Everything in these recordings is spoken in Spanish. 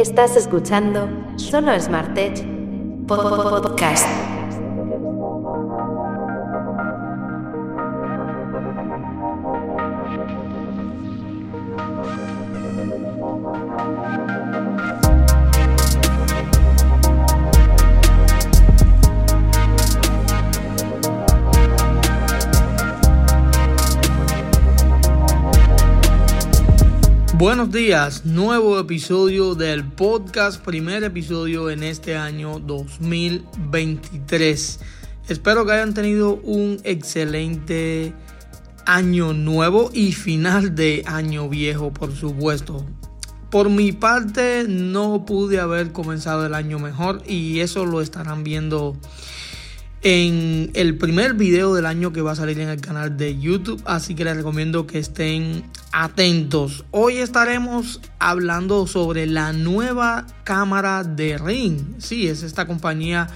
Estás escuchando Solo Smart Tech Podcast. Buenos días, nuevo episodio del podcast, primer episodio en este año 2023. Espero que hayan tenido un excelente año nuevo y final de año viejo, por supuesto. Por mi parte, no pude haber comenzado el año mejor y eso lo estarán viendo en el primer video del año que va a salir en el canal de YouTube, así que les recomiendo que estén atentos. Hoy estaremos hablando sobre la nueva cámara de Ring. Sí, es esta compañía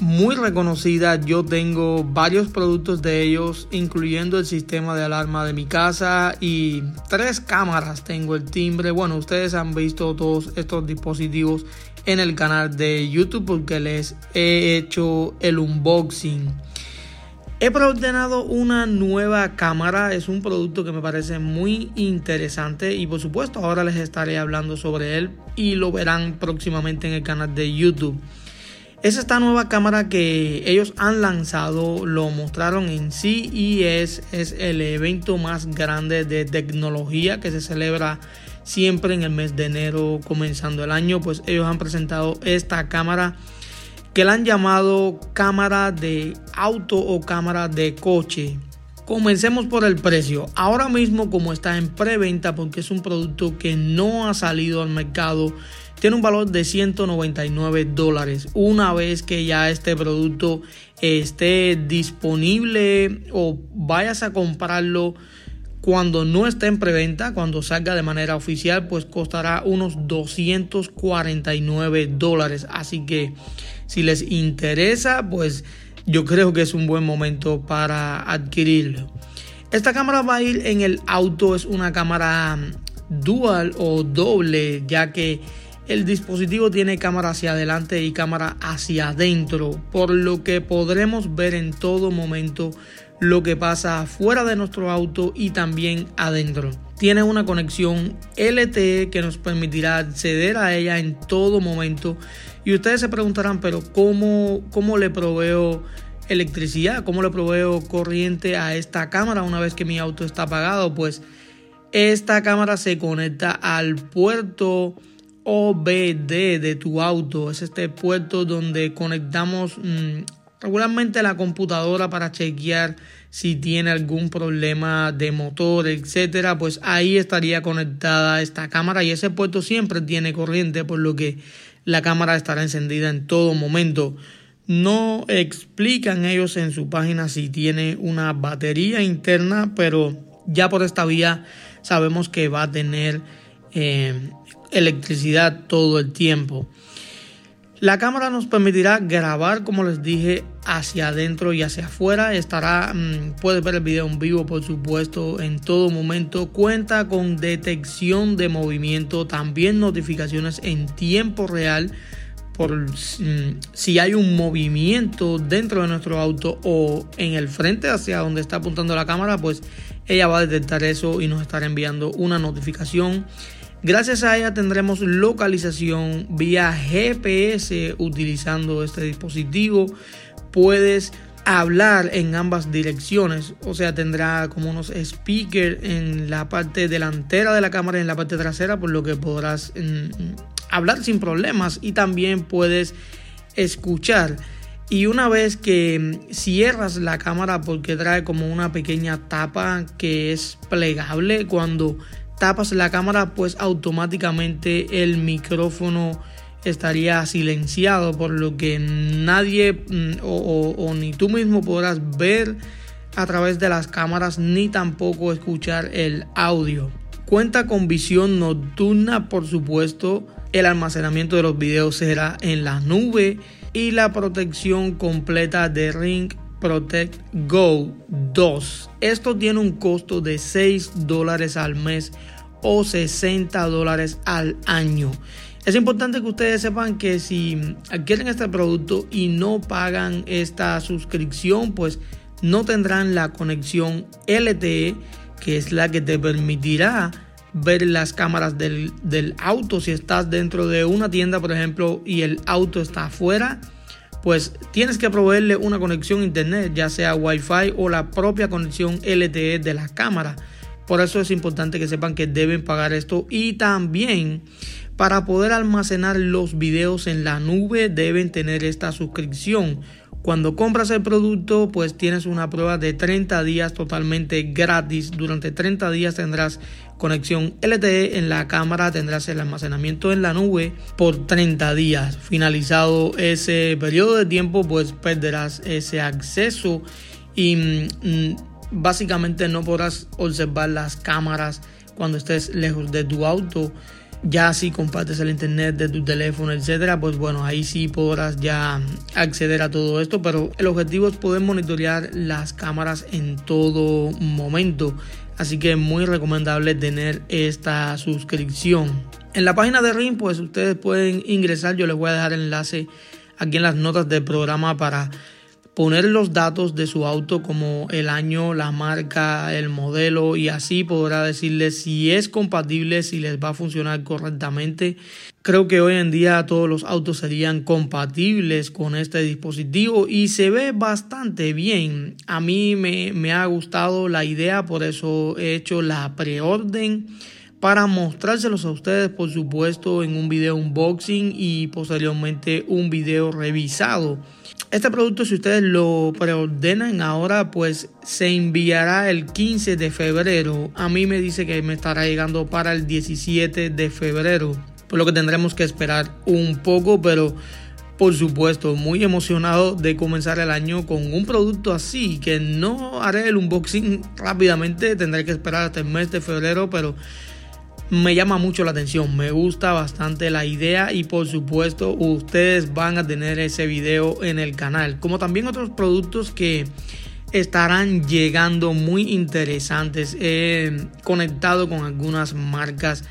muy reconocida. Yo tengo varios productos de ellos, incluyendo el sistema de alarma de mi casa y tres cámaras. Tengo el timbre. Bueno, ustedes han visto todos estos dispositivos en el canal de YouTube porque les he hecho el unboxing. He preordenado una nueva cámara, es un producto que me parece muy interesante y por supuesto ahora les estaré hablando sobre él y lo verán próximamente en el canal de YouTube. Es esta nueva cámara que ellos han lanzado, lo mostraron en CES, es el evento más grande de tecnología que se celebra siempre en el mes de enero comenzando el año, pues ellos han presentado esta cámara que la han llamado cámara de auto o cámara de coche. Comencemos por el precio. Ahora mismo como está en preventa porque es un producto que no ha salido al mercado tiene un valor de 199 dólares. Una vez que ya este producto esté disponible o vayas a comprarlo cuando no esté en preventa, cuando salga de manera oficial, pues costará unos 249 dólares. Así que si les interesa, pues yo creo que es un buen momento para adquirirlo. Esta cámara va a ir en el auto, es una cámara dual o doble, ya que el dispositivo tiene cámara hacia adelante y cámara hacia adentro, por lo que podremos ver en todo momento lo que pasa fuera de nuestro auto y también adentro. Tiene una conexión LTE que nos permitirá acceder a ella en todo momento. Y ustedes se preguntarán, pero ¿cómo, cómo le proveo electricidad? ¿Cómo le proveo corriente a esta cámara una vez que mi auto está apagado? Pues esta cámara se conecta al puerto OBD de tu auto. Es este puerto donde conectamos mm, regularmente la computadora para chequear si tiene algún problema de motor, etcétera. Pues ahí estaría conectada esta cámara y ese puerto siempre tiene corriente, por lo que la cámara estará encendida en todo momento. No explican ellos en su página si tiene una batería interna, pero ya por esta vía sabemos que va a tener eh, electricidad todo el tiempo. La cámara nos permitirá grabar, como les dije, hacia adentro y hacia afuera. Estará, mm, puedes ver el video en vivo, por supuesto, en todo momento. Cuenta con detección de movimiento, también notificaciones en tiempo real por mm, si hay un movimiento dentro de nuestro auto o en el frente hacia donde está apuntando la cámara, pues ella va a detectar eso y nos estará enviando una notificación. Gracias a ella tendremos localización vía GPS utilizando este dispositivo. Puedes hablar en ambas direcciones, o sea, tendrá como unos speakers en la parte delantera de la cámara y en la parte trasera, por lo que podrás mm, hablar sin problemas y también puedes escuchar. Y una vez que cierras la cámara porque trae como una pequeña tapa que es plegable cuando tapas la cámara, pues automáticamente el micrófono estaría silenciado, por lo que nadie mm, o, ni tú mismo podrás ver a través de las cámaras ni tampoco escuchar el audio. Cuenta con visión nocturna, por supuesto. El almacenamiento de los videos será en la nube y la protección completa de Ring Protect Go 2. Esto tiene un costo de 6 dólares al mes o 60 dólares al año. Es importante que ustedes sepan que si adquieren este producto y no pagan esta suscripción, pues no tendrán la conexión LTE, que es la que te permitirá ver las cámaras del, del, auto. Si estás dentro de una tienda, por ejemplo, y el auto está afuera, pues tienes que proveerle una conexión internet, ya sea Wi-Fi o la propia conexión LTE de la cámara. Por eso es importante que sepan que deben pagar esto y también para poder almacenar los videos en la nube deben tener esta suscripción. Cuando compras el producto, pues tienes una prueba de 30 días totalmente gratis. Durante 30 días tendrás conexión LTE en la cámara, tendrás el almacenamiento en la nube por 30 días. Finalizado ese periodo de tiempo, pues perderás ese acceso y mm, básicamente no podrás observar las cámaras cuando estés lejos de tu auto. Ya si compartes el internet de tu teléfono, etcétera, pues bueno, ahí sí podrás ya acceder a todo esto. Pero el objetivo es poder monitorear las cámaras en todo momento. Así que es muy recomendable tener esta suscripción. En la página de RIM, pues ustedes pueden ingresar. Yo les voy a dejar el enlace aquí en las notas del programa para poner los datos de su auto como el año, la marca, el modelo y así podrá decirles si es compatible, si les va a funcionar correctamente. Creo que hoy en día todos los autos serían compatibles con este dispositivo y se ve bastante bien. A mí me, ha gustado la idea, por eso he hecho la preorden para mostrárselos a ustedes, por supuesto, en un video unboxing y posteriormente un video revisado. Este producto, si ustedes lo preordenan ahora, pues se enviará el 15 de febrero. A mí me dice que me estará llegando para el 17 de febrero. Por lo que tendremos que esperar un poco, pero por supuesto, muy emocionado de comenzar el año con un producto así, que no haré el unboxing rápidamente, tendré que esperar hasta el mes de febrero, pero me llama mucho la atención, me gusta bastante la idea y por supuesto ustedes van a tener ese video en el canal, como también otros productos que estarán llegando muy interesantes. He conectado con algunas marcas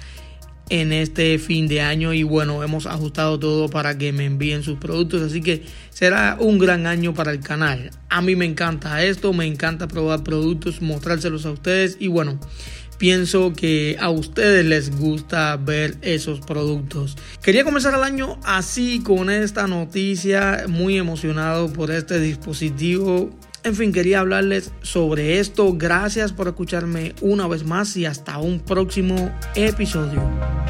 en este fin de año y bueno, hemos ajustado todo para que me envíen sus productos, así que será un gran año para el canal. A mí me encanta esto, me encanta probar productos, mostrárselos a ustedes y bueno, pienso que a ustedes les gusta ver esos productos. Quería comenzar el año así con esta noticia, muy emocionado por este dispositivo. En fin, quería hablarles sobre esto. Gracias por escucharme una vez más y hasta un próximo episodio.